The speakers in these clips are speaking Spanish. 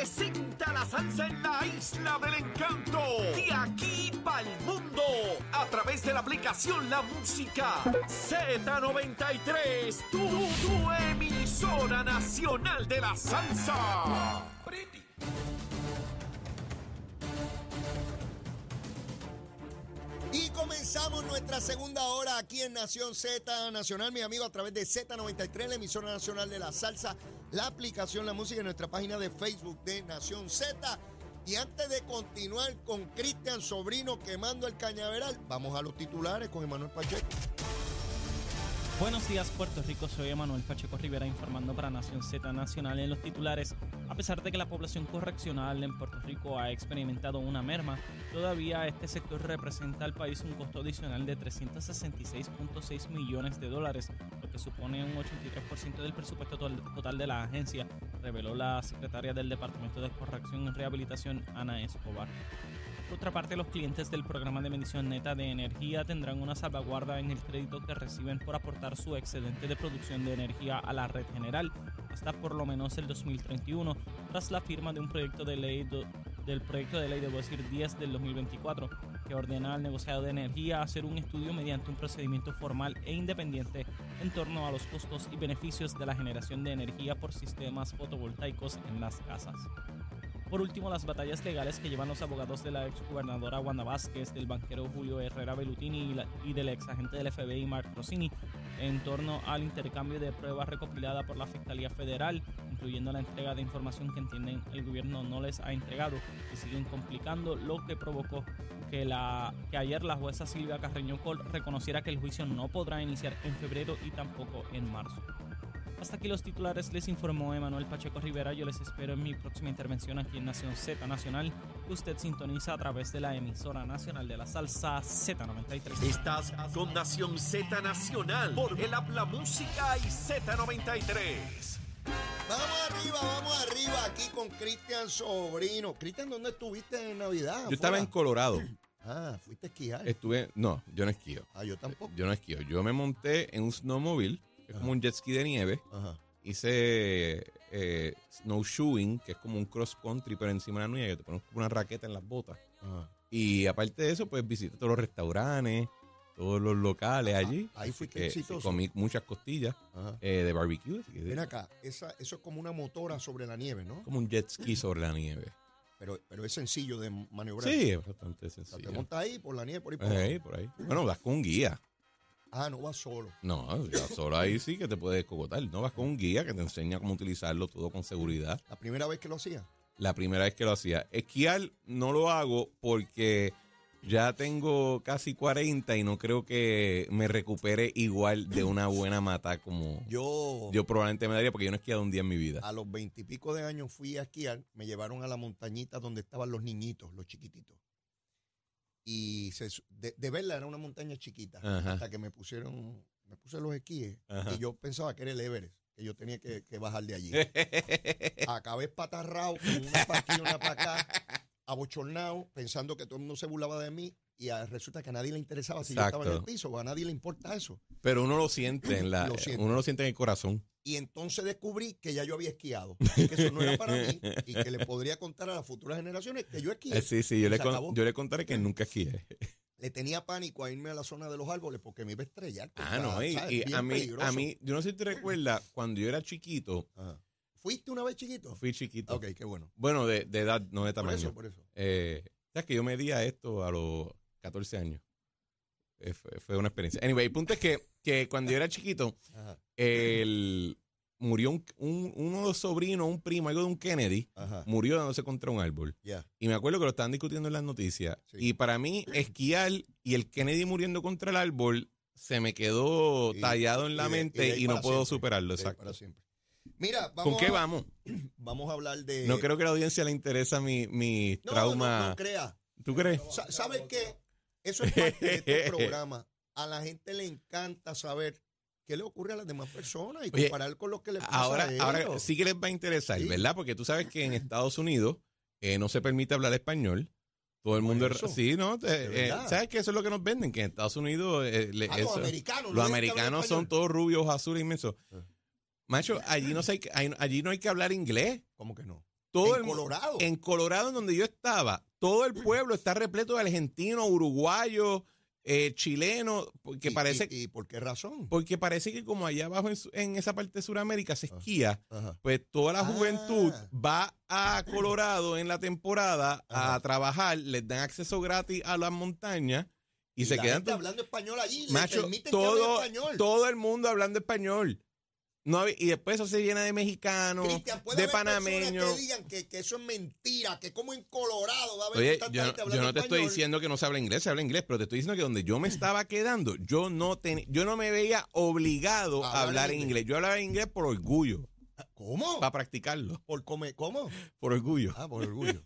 presenta la salsa en la isla del encanto. De aquí para el mundo. A través de la aplicación La Música Z93. Tu, emisora nacional de la salsa. Y comenzamos nuestra segunda hora aquí en Nación Z Nacional, mi amigo, a través de Z93, la emisora nacional de la salsa, la aplicación La Música en nuestra página de Facebook de Nación Z. Y antes de continuar con Cristian Sobrino quemando el cañaveral, vamos a los titulares con Emanuel Pacheco. Buenos días Puerto Rico, soy Emanuel Pacheco Rivera informando para Nación Z Nacional en los titulares. A pesar de que la población correccional en Puerto Rico ha experimentado una merma, todavía este sector representa al país un costo adicional de 366.6 millones de dólares, lo que supone un 83% del presupuesto total de la agencia, reveló la secretaria del Departamento de Corrección y Rehabilitación, Ana Escobar. Por otra parte, los clientes del programa de medición neta de energía tendrán una salvaguarda en el crédito que reciben por aportar su excedente de producción de energía a la red general hasta por lo menos el 2031, tras la firma de un proyecto de ley del proyecto de ley, debo decir 10 del 2024, que ordena al negociado de energía hacer un estudio mediante un procedimiento formal e independiente en torno a los costos y beneficios de la generación de energía por sistemas fotovoltaicos en las casas. Por último, las batallas legales que llevan los abogados de la exgobernadora Wanda Vázquez, del banquero Julio Herrera Bellutini y, del ex agente del FBI Mark Rossini en torno al intercambio de pruebas recopilada por la Fiscalía Federal, incluyendo la entrega de información que entienden el gobierno no les ha entregado y siguen complicando, lo que provocó que, la, que ayer la jueza Silvia Carreño Col reconociera que el juicio no podrá iniciar en febrero y tampoco en marzo. Hasta aquí los titulares, les informó Emanuel Pacheco Rivera. Yo les espero en mi próxima intervención aquí en Nación Z Nacional, que usted sintoniza a través de la emisora nacional de la salsa Z93. Estás con Nación Z Nacional por el Habla Música y Z93. Vamos arriba, vamos arriba aquí con Cristian Sobrino. Cristian, ¿dónde estuviste en Navidad? Yo estaba en Colorado. Ah, fuiste a esquiar. Estuve, no, yo no esquío. Ah, yo tampoco. Yo no esquío. Yo me monté en un snowmobile es como un jet ski de nieve. Hice eh, snowshoeing, que es como un cross country, pero encima de la nieve, te pones una raqueta en las botas. Y aparte de eso, pues visité todos los restaurantes, todos los locales allí. Ahí fui que exitoso. Comí muchas costillas eh, de barbecue. Ven acá, esa, eso es como una motora sobre la nieve, ¿no? Como un jet ski sobre la nieve. Pero, pero es sencillo de maniobrar. Sí, es bastante sencillo. te montas ahí por la nieve, por ahí. Por, ahí, por ahí. Bueno, vas con un guía. Ah, no vas solo. No, ya solo ahí sí que te puedes cogotar. No vas con un guía que te enseña cómo utilizarlo todo con seguridad. ¿La primera vez que lo hacía? La primera vez que lo hacía. Esquiar no lo hago porque ya tengo casi 40 y no creo que me recupere igual de una buena mata como yo. Yo probablemente me daría porque yo no he esquiado un día en mi vida. A los veintipico de años fui a esquiar, me llevaron a la montañita donde estaban los niñitos, los chiquititos y de, verla era una montaña chiquita hasta que me pusieron me puse los esquíes y yo pensaba que era el Everest que yo tenía que, bajar de allí. Acabé espatarrado con una para aquí una para acá abochornado pensando que todo el mundo se burlaba de mí y resulta que a nadie le interesaba si yo estaba en el piso a nadie le importa eso pero uno lo siente en la uno lo siente en el corazón y entonces descubrí que ya yo había esquiado, que eso no era para mí y que le podría contar a las futuras generaciones que yo esquié. Eh, sí, sí, yo le, yo le contaré que nunca esquié. Le tenía pánico a irme a la zona de los árboles porque me iba a estrellar. Ah, no, y, a, mí, a mí, yo no sé si te recuerdas, cuando yo era chiquito. ¿Fuiste una vez chiquito? Fui chiquito. Ok, qué bueno. Bueno, de, de edad, no de tamaño. Por eso, por eso. Eh, ¿Sabes que yo medía esto a los 14 años? Eh, fue, una experiencia. Anyway, el punto es que, que cuando yo era chiquito, el murió un, uno de los sobrinos, un primo, algo de un Kennedy, murió dándose contra un árbol. Y me acuerdo que lo estaban discutiendo en las noticias. Y para mí, esquiar y el Kennedy muriendo contra el árbol se me quedó tallado en la mente y, no puedo superarlo. Exacto. Mira, ¿con qué vamos? Vamos a hablar de. No creo que a la audiencia le interesa mi, mi trauma. No, no, crea. ¿Tú crees? ¿Sabes qué? Eso es parte de este programa. A la gente le encanta saber qué le ocurre a las demás personas y comparar con lo que le pasa ahora, a ellos. Ahora sí que les va a interesar, ¿verdad? Porque tú sabes que en Estados Unidos eh, no se permite hablar español. Todo el mundo. Sí, ¿no? Eh, ¿Sabes que Eso es lo que nos venden, que en Estados Unidos. Eh, ah, los americanos. Los americanos son todos rubios, azules, inmensos. Ah. Macho, allí no, sé, allí no hay que hablar inglés. ¿Cómo que no? todo en el, Colorado. En Colorado, en donde yo estaba, todo el pueblo está repleto de argentinos, uruguayos, eh, chilenos, porque ¿Y- parece, y, y por qué razón? porque parece que como allá abajo en, en esa parte de Sudamérica se Ah. esquía, Ajá. pues toda la Ah. juventud va a Colorado en la temporada a trabajar, les dan acceso gratis a las montañas y, se la quedan gente hablando español allí. Macho, español. todo el mundo hablando español. No, y después eso se llena de mexicanos, Cristian, de panameños. que digan que, que eso es mentira, que como en Colorado va a haber Oye, tanta yo, gente yo hablando no te estoy diciendo que no se habla inglés, se habla inglés, pero te estoy diciendo que donde yo me estaba quedando, yo no ten- yo no me veía obligado a hablar en inglés. Yo hablaba inglés por orgullo, ¿Cómo? para practicarlo, Por comer, ¿Cómo? por orgullo. Ah, por orgullo.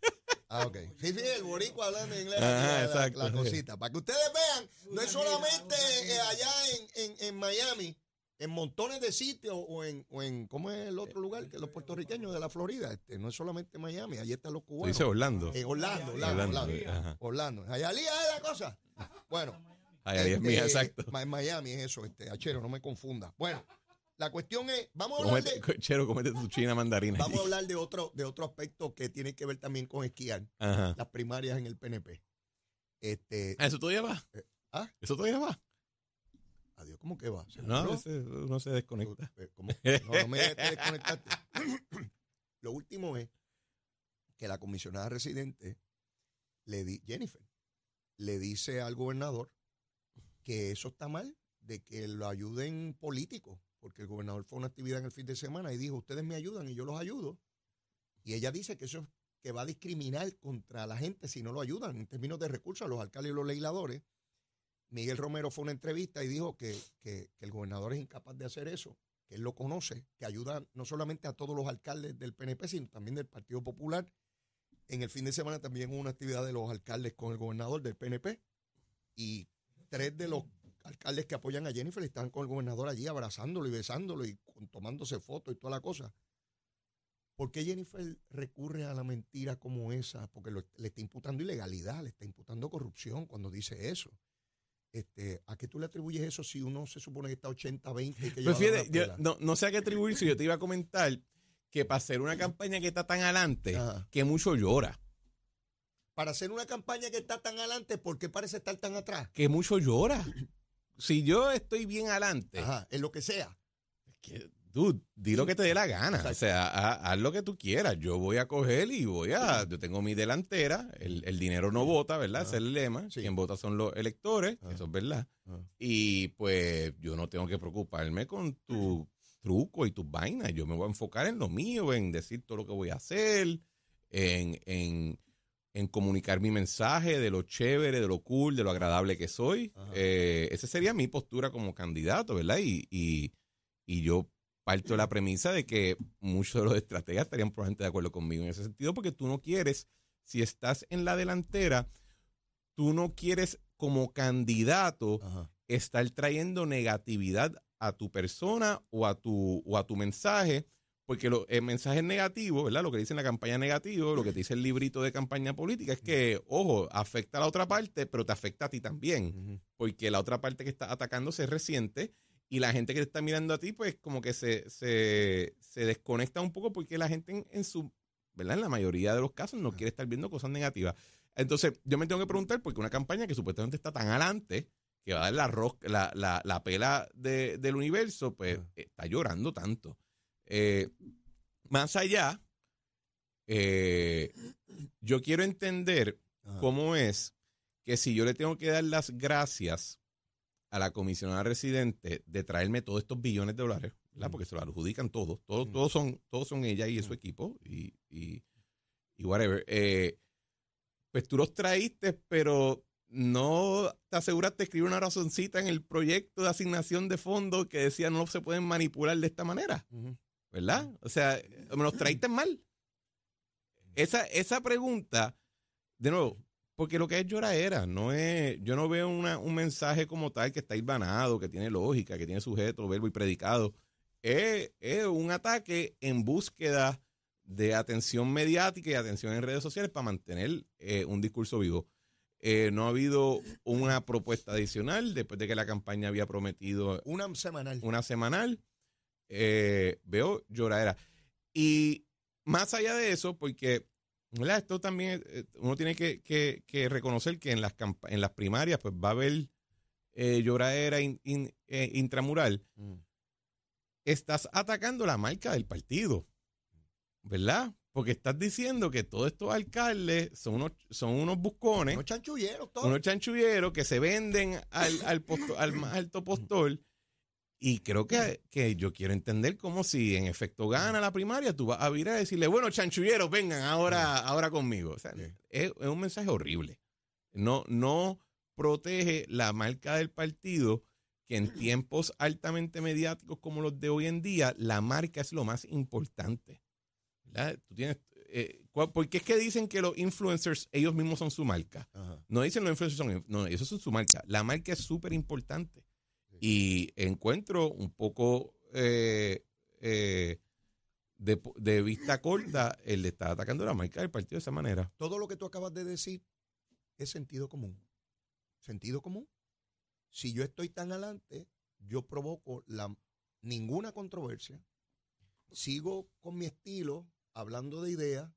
Ah, ok. Sí, sí, el boricua hablando inglés. Aquí, la- la, exacto, la sí. cosita. Para que ustedes vean, no es solamente eh, allá en, en, en Miami, en montones de sitios o en, o en, ¿cómo es el otro lugar? Que los puertorriqueños de la Florida. Este, no es solamente Miami, allí están los cubanos. dices Orlando. Orlando, Orlando, Orlando, Orlando. Orlando. Es la cosa. Bueno. Ay, ay, es este, mía, exacto. En Miami es eso, este, achero, no me confunda. Bueno, la cuestión es, vamos a hablar Comete, de, co- chero, comete tu china mandarina. vamos a hablar de otro, de otro aspecto que tiene que ver también con esquiar, Ajá. las primarias en el PNP. Este, Ah, ¿Eso todavía va? Eh, ¿ah? ¿Eso todavía va? Adiós, ¿cómo que va? No, uno se desconecta. Eh, ¿cómo? No, no me dejes de desconectarte. Lo último es que la comisionada residente, le di, Jennifer, le dice al gobernador que eso está mal, de que lo ayuden políticos, porque el gobernador fue a una actividad en el fin de semana y dijo, ustedes me ayudan y yo los ayudo. Y ella dice que eso es que va a discriminar contra la gente si no lo ayudan en términos de recursos a los alcaldes y los legisladores. Miguel Romero fue a una entrevista y dijo que, que- el gobernador es incapaz de hacer eso, que él lo conoce, que ayuda no solamente a todos los alcaldes del PNP, sino también del Partido Popular. En el fin de semana también hubo una actividad de los alcaldes con el gobernador del PNP y tres de los alcaldes que apoyan a Jennifer estaban con el gobernador allí abrazándolo y besándolo y tomándose fotos y toda la cosa. ¿Por qué Jennifer recurre a la mentira como esa? Porque le está imputando ilegalidad, le está imputando corrupción cuando dice eso. Este, ¿A qué tú le atribuyes eso si uno se supone que está 80-20 y que Pues fíjate, yo no, no sé a qué atribuirse. Yo te iba a comentar que para hacer una campaña que está tan adelante, Ajá. que mucho llora. Para hacer una campaña que está tan adelante, ¿por qué parece estar tan atrás? Que mucho llora. Si yo estoy bien adelante, Ajá, en lo que sea. que, dude, di lo que te dé la gana. Exacto. O sea, ha- haz lo que tú quieras. Yo voy a coger y voy a. Yo tengo mi delantera. El, el dinero no vota, ¿verdad? Ese es el lema. Sí. Quien vota son los electores. Ajá. Eso es verdad. Ajá. Y pues yo no tengo que preocuparme con tu truco y tus vainas. Yo me voy a enfocar en lo mío, en decir todo lo que voy a hacer, en, en, en comunicar mi mensaje de lo chévere, de lo cool, de lo agradable que soy. Eh, esa sería mi postura como candidato, ¿verdad? Y, y, y yo parto de la premisa de que muchos de los estrategas estarían probablemente de acuerdo conmigo en ese sentido, porque tú no quieres, si estás en la delantera, tú no quieres como candidato Ajá. estar trayendo negatividad a tu persona o a tu, o a tu mensaje, porque lo, el mensaje negativo, ¿verdad? Lo que dice en la campaña negativo, lo que te dice el librito de campaña política es que, ojo, afecta a la otra parte, pero te afecta a ti también, porque la otra parte que está atacando se resiente y la gente que te está mirando a ti, pues como que se, se, se desconecta un poco porque la gente en, en su, ¿verdad? En la mayoría de los casos no quiere estar viendo cosas negativas. Entonces, yo me tengo que preguntar, porque una campaña que supuestamente está tan adelante, que va a dar la, ros- la, la, la pela de- del universo, pues está llorando tanto. Eh, más allá, eh, yo quiero entender Ajá. cómo es que si yo le tengo que dar las gracias a la comisionada residente de traerme todos estos billones de dólares, ¿verdad? Porque se lo adjudican todos, todos, todos son, todos son ella y su equipo y, y, y whatever. Eh, pues tú los traíste, pero no te aseguraste de escribir una razoncita en el proyecto de asignación de fondos que decía no se pueden manipular de esta manera. ¿verdad? O sea, me los traíste mal. Esa, esa pregunta, de nuevo, porque lo que es lloradera, no es, yo no veo una, un mensaje como tal que está hilvanado, que tiene lógica, que tiene sujeto, verbo y predicado. Es, es un ataque en búsqueda de atención mediática y atención en redes sociales para mantener eh, un discurso vivo. Eh, no ha habido una propuesta adicional después de que la campaña había prometido Una semanal. una semanal. Eh, veo lloradera. Y más allá de eso, porque esto también eh, uno tiene que, reconocer que en las, en las primarias pues va a haber eh, lloradera eh, intramural. Mm. Estás atacando la marca del partido, ¿verdad? Porque estás diciendo que todos estos alcaldes son unos, son unos buscones. Unos chanchulleros, todos. Unos chanchulleros que se venden al, al, al más alto postor. Y creo que, que, yo quiero entender cómo si en efecto gana la primaria, tú vas a vir a decirle, bueno, chanchulleros, vengan ahora, ahora conmigo. O sea, es, un mensaje horrible. No, no protege la marca del partido, que en tiempos altamente mediáticos como los de hoy en día, la marca es lo más importante. Tú tienes, eh, porque es que dicen que los influencers, ellos mismos son su marca. No dicen los influencers son, no, ellos son su marca. La marca es súper importante. Y encuentro un poco eh, eh, de, vista corta el de estar atacando la marca del partido de esa manera. Todo lo que tú acabas de decir es sentido común. Sentido común. Si yo estoy tan adelante, yo provoco la, ninguna controversia, sigo con mi estilo, hablando de ideas,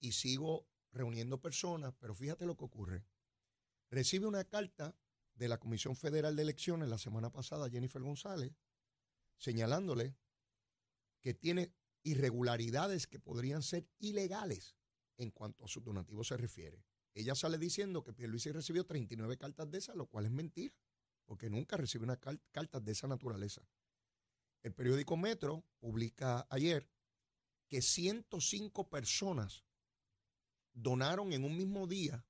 y sigo reuniendo personas, pero fíjate lo que ocurre. Recibe una carta de la Comisión Federal de Elecciones la semana pasada, Jennifer González, señalándole que tiene irregularidades que podrían ser ilegales en cuanto a sus donativos se refiere. Ella sale diciendo que Pierluisi recibió 39 cartas de esas, lo cual es mentira, porque nunca recibió una carta de esa naturaleza. El periódico Metro publica ayer que 105 personas donaron en un mismo día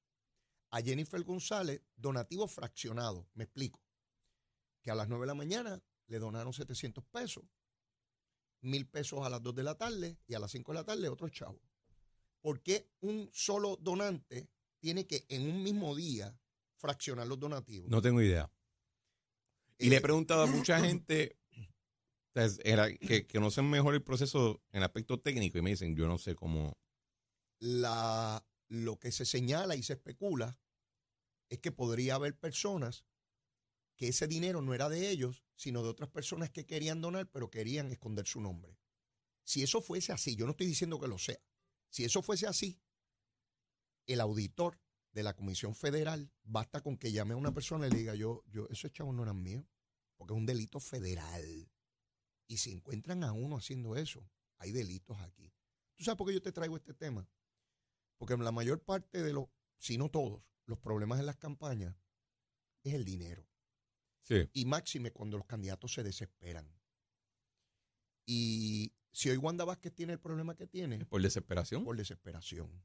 a Jennifer González donativo fraccionado. Me explico. Que a las 9 de la mañana le donaron 700 pesos, mil pesos a las 2 de la tarde y a las 5 de la tarde otro chavo. ¿Por qué un solo donante tiene que en un mismo día fraccionar los donativos? No tengo idea. Y le he eh, preguntado a mucha gente que, que conocen mejor el proceso en el aspecto técnico y me dicen, yo no sé cómo. La, lo que se señala y se especula es que podría haber personas que ese dinero no era de ellos, sino de otras personas que querían donar, pero querían esconder su nombre. Si eso fuese así, yo no estoy diciendo que lo sea, si eso fuese así, el auditor de la Comisión Federal basta con que llame a una persona y le diga, yo, yo, esos chavos no eran míos, porque es un delito federal. Y si encuentran a uno haciendo eso, hay delitos aquí. ¿Tú sabes por qué yo te traigo este tema? Porque la mayor parte de los, si no todos, los problemas en las campañas es el dinero. Y máxime cuando los candidatos se desesperan. Y si hoy Wanda Vázquez tiene el problema que tiene. ¿Por desesperación? Por desesperación.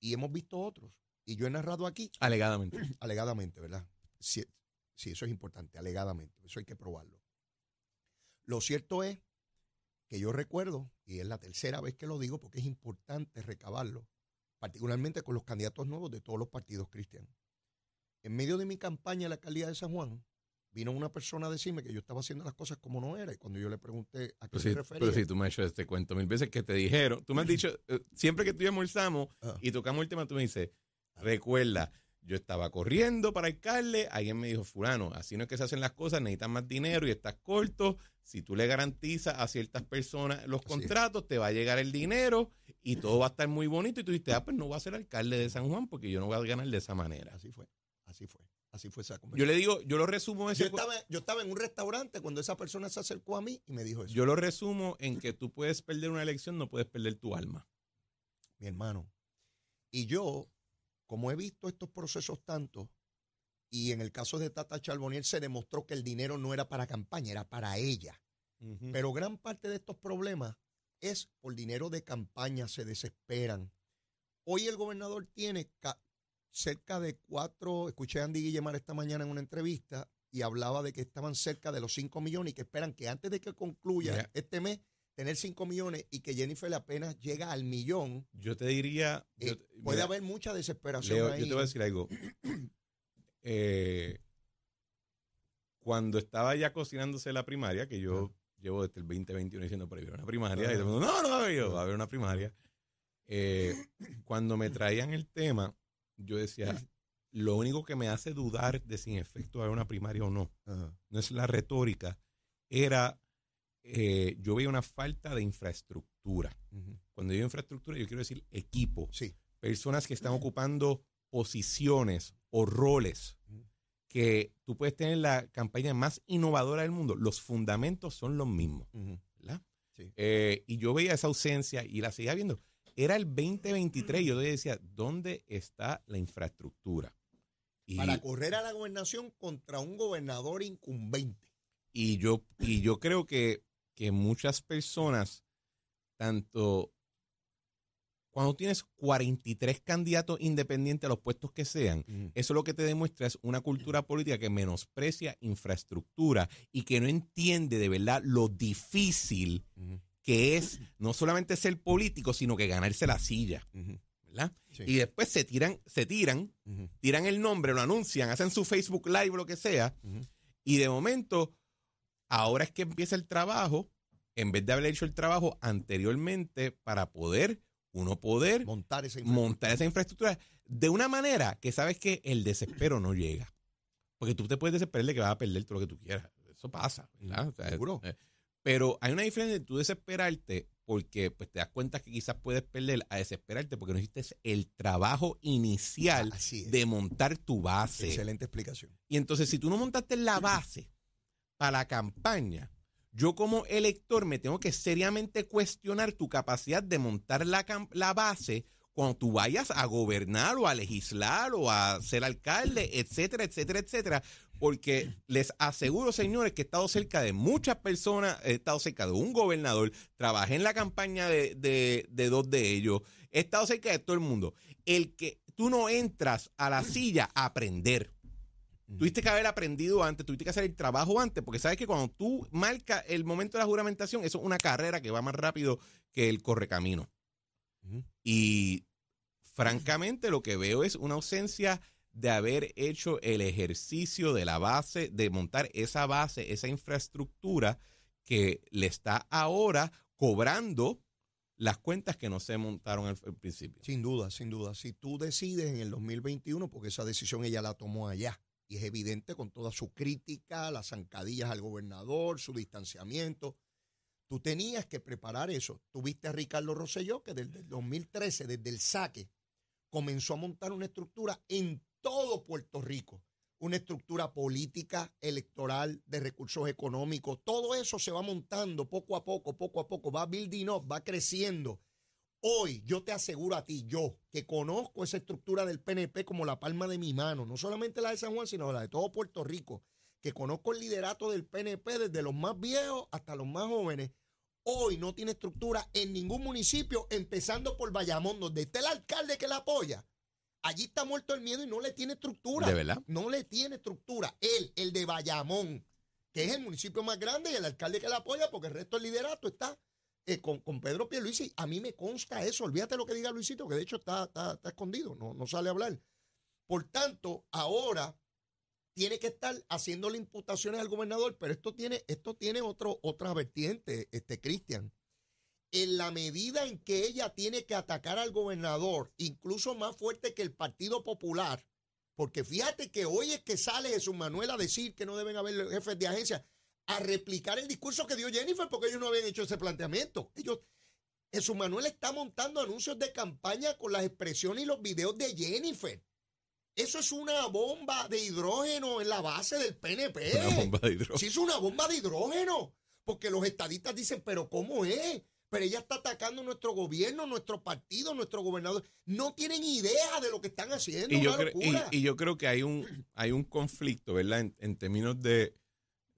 Y hemos visto otros. Y yo he narrado aquí. Alegadamente. alegadamente, ¿verdad? Sí, sí, eso es importante, alegadamente. Eso hay que probarlo. Lo cierto es que yo recuerdo, y es la tercera vez que lo digo porque es importante recabarlo, particularmente con los candidatos nuevos de todos los partidos cristianos. En medio de mi campaña en la alcaldía de San Juan, vino una persona a decirme que yo estaba haciendo las cosas como no era. Y cuando yo le pregunté a qué se refería. Pero sí, tú me has hecho este cuento mil veces que te dijeron. Tú me has dicho, eh, siempre que tú y almorzamos ah. y tocamos el tema, tú me dices, recuerda, yo estaba corriendo para alcalde, alguien me dijo, fulano, así no es que se hacen las cosas, necesitas más dinero y estás corto. Si tú le garantizas a ciertas personas los contratos, te va a llegar el dinero y todo va a estar muy bonito. Y tú dices, ah, pues no voy a ser alcalde de San Juan porque yo no voy a ganar de esa manera. Así fue, así fue. Así fue esa Yo le digo, yo lo resumo ese yo estaba, yo estaba en un restaurante cuando esa persona se acercó a mí y me dijo eso. Yo lo resumo en que tú puedes perder una elección, no puedes perder tu alma. Mi hermano. Y yo como he visto estos procesos tanto, y en el caso de Tata Charbonier se demostró que el dinero no era para campaña, era para ella. Pero gran parte de estos problemas es por dinero de campaña, se desesperan. Hoy el gobernador tiene cerca de cuatro, escuché a Andy Guillemar esta mañana en una entrevista y hablaba de que estaban cerca de los cinco millones y que esperan que antes de que concluya este mes tener 5 millones y que Jennifer apenas llega al millón. Yo te diría. Eh, puede haber mucha desesperación ahí. Yo te voy a decir algo. Eh, cuando estaba ya cocinándose la primaria, que yo llevo desde el 2021 diciendo por ahí una primaria, y todo el mundo, no, no va a haber, va a haber una primaria. Eh, cuando me traían el tema, yo decía, lo único que me hace dudar de si en efecto haber una primaria o no, no es la retórica, era eh, yo veía una falta de infraestructura. cuando digo infraestructura, yo quiero decir equipo. Sí. Personas que están ocupando posiciones o roles que tú puedes tener la campaña más innovadora del mundo. Los fundamentos son los mismos. ¿verdad? Eh, y yo veía esa ausencia y la seguía viendo. Era el 2023 y yo decía, ¿dónde está la infraestructura? Para correr a la gobernación contra un gobernador incumbente. Y yo, y yo creo que, que muchas personas, tanto cuando tienes 43 candidatos independientes a los puestos que sean, eso lo que te demuestra es una cultura política que menosprecia infraestructura y que no entiende de verdad lo difícil que es no solamente ser político, sino que ganarse la silla. ¿verdad? Y después se tiran, se tiran, tiran el nombre, lo anuncian, hacen su Facebook Live o lo que sea, y de momento, ahora es que empieza el trabajo, en vez de haber hecho el trabajo anteriormente para poder uno poder montar esa, montar esa infraestructura de una manera que sabes que el desespero no llega. Porque tú te puedes desesperar de que vas a perder todo lo que tú quieras. Eso pasa, ¿verdad? Seguro. Eh, pero hay una diferencia de tú desesperarte porque pues te das cuenta que quizás puedes perder a desesperarte porque no hiciste el trabajo inicial de montar tu base. Excelente explicación. Y entonces si tú no montaste la base para la campaña, yo como elector me tengo que seriamente cuestionar tu capacidad de montar la, base cuando tú vayas a gobernar o a legislar o a ser alcalde, etcétera, etcétera, etcétera. Porque les aseguro, señores, que he estado cerca de muchas personas, he estado cerca de un gobernador, trabajé en la campaña de, de dos de ellos, he estado cerca de todo el mundo. El que tú no entras a la silla a aprender. Tuviste que haber aprendido antes, tuviste que hacer el trabajo antes, porque sabes que cuando tú marcas el momento de la juramentación, eso es una carrera que va más rápido que el correcamino. Y francamente lo que veo es una ausencia de haber hecho el ejercicio de la base, de montar esa base, esa infraestructura que le está ahora cobrando las cuentas que no se montaron al, al, principio. Sin duda, sin duda. Si tú decides en el 2021, porque esa decisión ella la tomó allá, y es evidente con toda su crítica, las zancadillas al gobernador, su distanciamiento. Tú tenías que preparar eso. Tuviste a Ricardo Rosselló, que desde el 2013, desde el saque, comenzó a montar una estructura en todo Puerto Rico. Una estructura política, electoral, de recursos económicos. Todo eso se va montando poco a poco, poco a poco. Va building up, va creciendo. Hoy yo te aseguro a ti, yo, que conozco esa estructura del PNP como la palma de mi mano, no solamente la de San Juan, sino la de todo Puerto Rico, que conozco el liderato del PNP desde los más viejos hasta los más jóvenes, hoy no tiene estructura en ningún municipio, empezando por Bayamón, donde está el alcalde que la apoya. Allí está muerto el miedo y no le tiene estructura. ¿De verdad? No le tiene estructura. Él, el de Bayamón, que es el municipio más grande y el alcalde que la apoya, porque el resto del liderato está eh, con, con, Pedro Pierluisi, a mí me consta eso. Olvídate lo que diga Luisito, que de hecho está, está, escondido, no, no sale a hablar. Por tanto, ahora tiene que estar haciéndole imputaciones al gobernador, pero esto tiene, esto tiene otro, otra vertiente, este Cristian. En la medida en que ella tiene que atacar al gobernador, incluso más fuerte que el Partido Popular, porque fíjate que hoy es que sale Jesús Manuel a decir que no deben haber jefes de agencia a replicar el discurso que dio Jennifer porque ellos no habían hecho ese planteamiento. Ellos, Jesús Manuel está montando anuncios de campaña con las expresiones y los videos de Jennifer. Eso es una bomba de hidrógeno en la base del PNP. Una bomba de hidrógeno. Sí, es una bomba de hidrógeno. Porque los estadistas dicen, pero ¿cómo es? Pero ella está atacando nuestro gobierno, nuestro partido, nuestro gobernador. No tienen idea de lo que están haciendo. Y, yo, y, yo creo que hay un, hay un conflicto, ¿verdad? en términos de,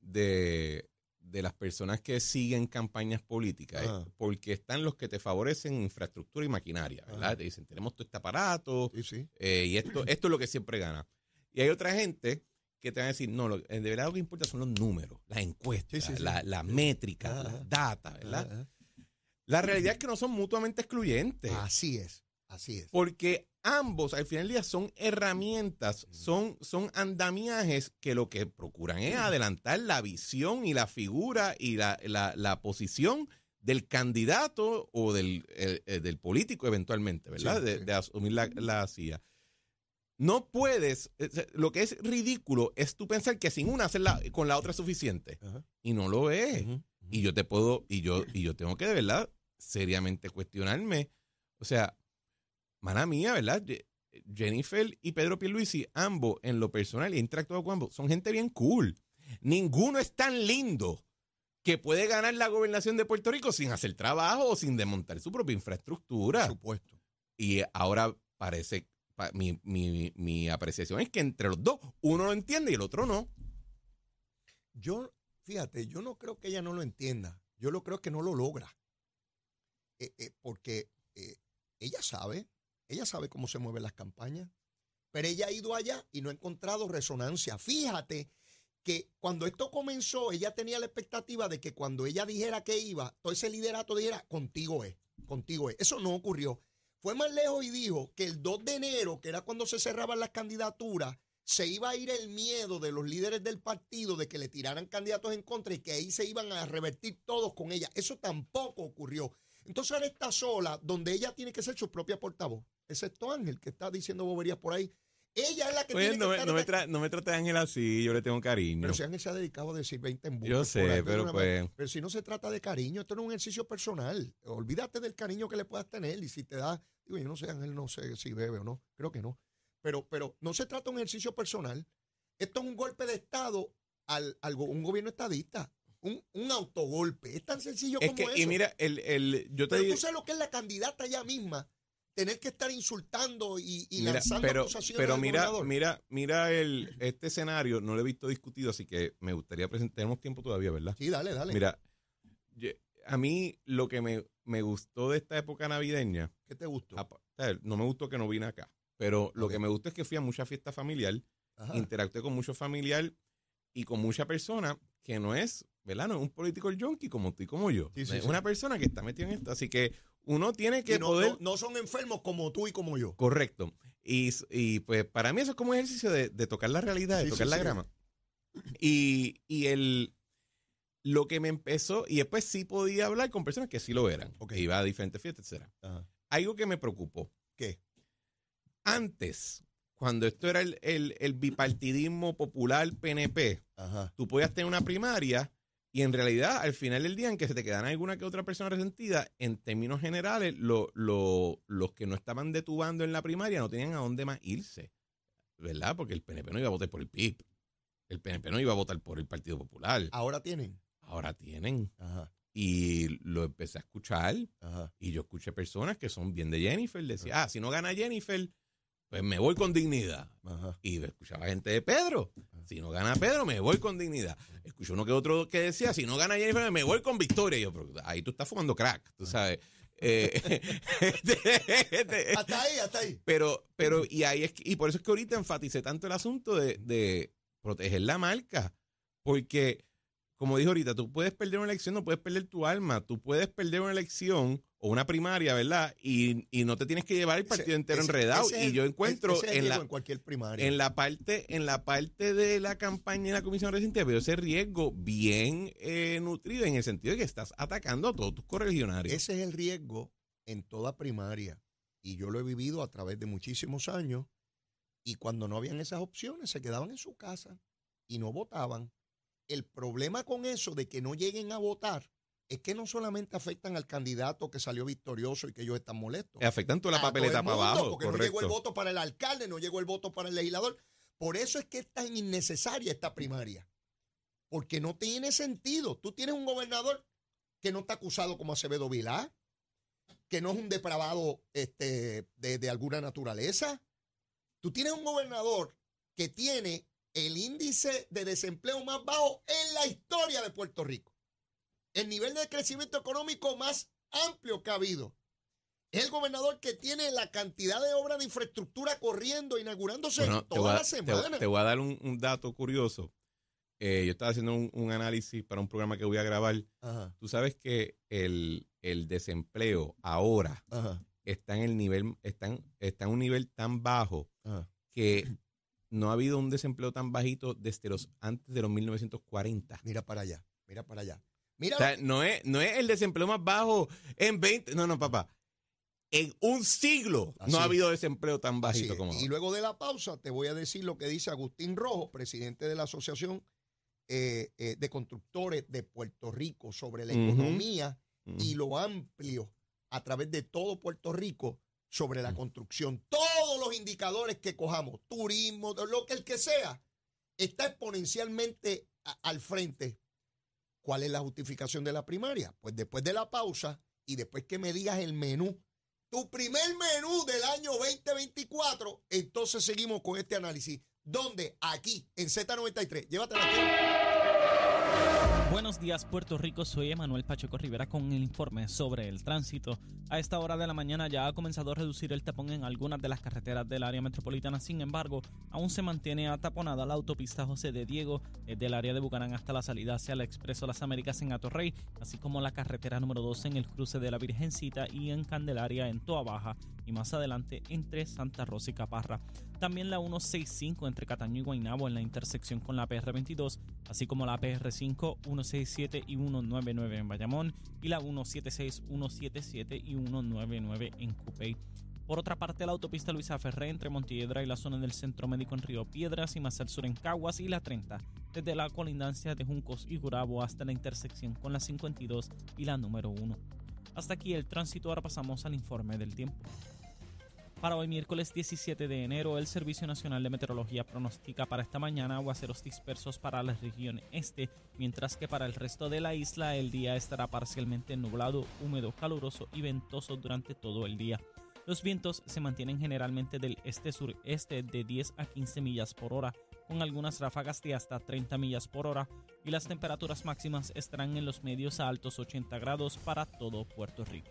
de, las personas que siguen campañas políticas, ¿eh? porque están los que te favorecen infraestructura y maquinaria, ¿verdad? Te dicen, tenemos todo este aparato eh, y esto, esto es lo que siempre gana. Y hay otra gente que te van a decir, no, lo, de verdad lo que importa son los números, las encuestas, la, la, métrica, las data, ¿verdad? La realidad es que no son mutuamente excluyentes. Así es, así es. Porque ambos al final del día son herramientas, son, son andamiajes que lo que procuran es adelantar la visión y la figura y la, la, posición del candidato o del, del político eventualmente, ¿verdad? de, asumir la, la CIA. No puedes, lo que es ridículo es tú pensar que sin una hacerla con la otra es suficiente. Y no lo es. Y yo te puedo, y yo, y yo tengo que de verdad seriamente cuestionarme. O sea, mala mía, ¿verdad? Jennifer y Pedro Pierluisi, ambos en lo personal y he interactuado con ambos, son gente bien cool. Ninguno es tan lindo que puede ganar la gobernación de Puerto Rico sin hacer trabajo o sin desmontar su propia infraestructura. Por supuesto. Y ahora parece, mi, mi, mi apreciación es que entre los dos, uno lo entiende y el otro no. Yo, fíjate, yo no creo que ella no lo entienda. Yo lo creo que no lo logra. Eh, eh, porque eh, ella sabe, ella sabe cómo se mueven las campañas, pero ella ha ido allá y no ha encontrado resonancia. Fíjate que cuando esto comenzó, ella tenía la expectativa de que cuando ella dijera que iba, todo ese liderato dijera, contigo es, contigo es. Eso no ocurrió. Fue más lejos y dijo que el 2 de enero, que era cuando se cerraban las candidaturas, se iba a ir el miedo de los líderes del partido de que le tiraran candidatos en contra y que ahí se iban a revertir todos con ella. Eso tampoco ocurrió. Entonces ahora está sola, donde ella tiene que ser su propia portavoz, excepto Ángel, que está diciendo boberías por ahí. Ella es la que tiene no, que me, no, me tra no me trate de Ángel así, yo le tengo cariño. Pero si Ángel se ha dedicado a decir 20 en Yo sé, pero pues... Pero si no se trata de cariño, esto no es un ejercicio personal. Olvídate del cariño que le puedas tener y si te da... Digo, yo no sé, Ángel no sé si bebe o no, creo que no. Pero, pero no se trata de un ejercicio personal. Esto es un golpe de Estado al, al un gobierno estadista un, un autogolpe. Es tan sencillo como eso. Y mira, el, el, yo te Pero tú sabes lo que es la candidata ella misma. Tener que estar insultando y, y lanzando pero, acusaciones Pero mira, mira, mira el, este escenario, no lo he visto discutido, así que me gustaría presentar. Tenemos tiempo todavía, ¿verdad? Sí, dale, dale. Mira, a mí lo que me, me, gustó de esta época navideña. ¿Qué te gustó? no me gustó que no vine acá, pero lo que me gustó es que fui a mucha fiesta familiar, interactué con mucho familiar y con mucha persona que no es ¿verdad? No es un político junkie como tú y como yo. es una persona que está metida en esto. Así que uno tiene que no, poder. No, son enfermos como tú y como yo. Correcto. Y, y pues para mí eso es como un ejercicio de, tocar la realidad, de tocar la grama. Y, y el lo que me empezó, y después sí podía hablar con personas que sí lo eran. Okay. Iba a diferentes fiestas, etc. Algo que me preocupó. ¿Qué? Antes, cuando esto era el, el, bipartidismo popular PNP, tú podías tener una primaria y en realidad, al final del día, en que se te quedan alguna que otra persona resentida, en términos generales, lo, los que no estaban detubando en la primaria no tenían a dónde más irse. ¿Verdad? Porque el PNP no iba a votar por el PIB. El PNP no iba a votar por el Partido Popular. Ahora tienen. Ahora tienen. Y lo empecé a escuchar. Y yo escuché personas que son bien de Jennifer. Decía, ah, si no gana Jennifer, pues me voy con dignidad. Y escuchaba gente de Pedro. Si no gana Pedro, me voy con dignidad. Escuché uno que otro que decía, si no gana Jennifer, me voy con victoria. Y yo, pero ahí tú estás fumando crack, tú sabes. Eh, hasta ahí, hasta ahí. Pero, pero, y ahí es y por eso es que ahorita enfaticé tanto el asunto de, de proteger la marca. Porque, como dijo ahorita, tú puedes perder una elección, no puedes perder tu alma. Tú puedes perder una elección o una primaria, ¿verdad? Y, no te tienes que llevar el partido entero enredado. y yo encuentro en, la, en, cualquier primaria. en la parte en la parte de la campaña de la Comisión Reciente veo ese riesgo bien eh, nutrido en el sentido de que estás atacando a todos tus correligionarios. Ese es el riesgo en toda primaria. Y yo lo he vivido a través de muchísimos años. Y cuando no habían esas opciones, se quedaban en su casa y no votaban. El problema con eso de que no lleguen a votar es que no solamente afectan al candidato que salió victorioso y que ellos están molestos. Afectan toda la papeleta para abajo. Porque no llegó el voto para el alcalde, no llegó el voto para el legislador. Por eso es que es tan innecesaria esta primaria. Porque no tiene sentido. Tú tienes un gobernador que no está acusado como Acevedo Vilá, que no es un depravado este, de, de alguna naturaleza. Tú tienes un gobernador que tiene el índice de desempleo más bajo en la historia de Puerto Rico el nivel de crecimiento económico más amplio que ha habido. Es el gobernador que tiene la cantidad de obras de infraestructura corriendo, inaugurándose toda la semana. Te, voy a dar un, dato curioso. Eh, yo estaba haciendo un, análisis para un programa que voy a grabar. Tú sabes que el, desempleo ahora está en el nivel, está en, está en un nivel tan bajo que no ha habido un desempleo tan bajito desde los antes de los 1940. Mira para allá, mira para allá no es, no es el desempleo más bajo en 20. No, no, papá. En un siglo no ha habido desempleo tan bajito como Y luego de la pausa te voy a decir lo que dice Agustín Rojo, presidente de la Asociación eh, eh, de Constructores de Puerto Rico, sobre la economía y lo amplio a través de todo Puerto Rico sobre la construcción. Todos los indicadores que cojamos, turismo, lo que el que sea, está exponencialmente al frente. ¿Cuál es la justificación de la primaria? Pues después de la pausa y después que me digas el menú, tu primer menú del año 2024, entonces seguimos con este análisis. ¿Dónde? Aquí, en Z93. Llévatela aquí. Buenos días Puerto Rico, soy Emanuel Pacheco Rivera con el informe sobre el tránsito. A esta hora de la mañana ya ha comenzado a reducir el tapón en algunas de las carreteras del área metropolitana, sin embargo, aún se mantiene ataponada la autopista José de Diego desde el área de Bucarán hasta la salida hacia el Expreso Las Américas en Atorrey, así como la carretera número 2 en el cruce de la Virgencita y en Candelaria en Toa Baja y más adelante entre Santa Rosa y Caparra. También la 165 entre Cataño y Guaynabo en la intersección con la PR22, así como la PR5, 167 y 199 en Bayamón y la 176, 177 y 199 en Cupey. Por otra parte, la autopista Luisa Ferré entre Montiedra y la zona del Centro Médico en Río Piedras y más al sur en Caguas y la 30, desde la colindancia de Juncos y Gurabo hasta la intersección con la 52 y la número 1. Hasta aquí el tránsito, ahora pasamos al informe del tiempo. Para hoy miércoles 17 de enero, el Servicio Nacional de Meteorología pronostica para esta mañana aguaceros dispersos para la región este, mientras que para el resto de la isla el día estará parcialmente nublado, húmedo, caluroso y ventoso durante todo el día. Los vientos se mantienen generalmente del este-sureste de 10 a 15 millas por hora, con algunas ráfagas de hasta 30 millas por hora, y las temperaturas máximas estarán en los medios a altos 80 grados para todo Puerto Rico.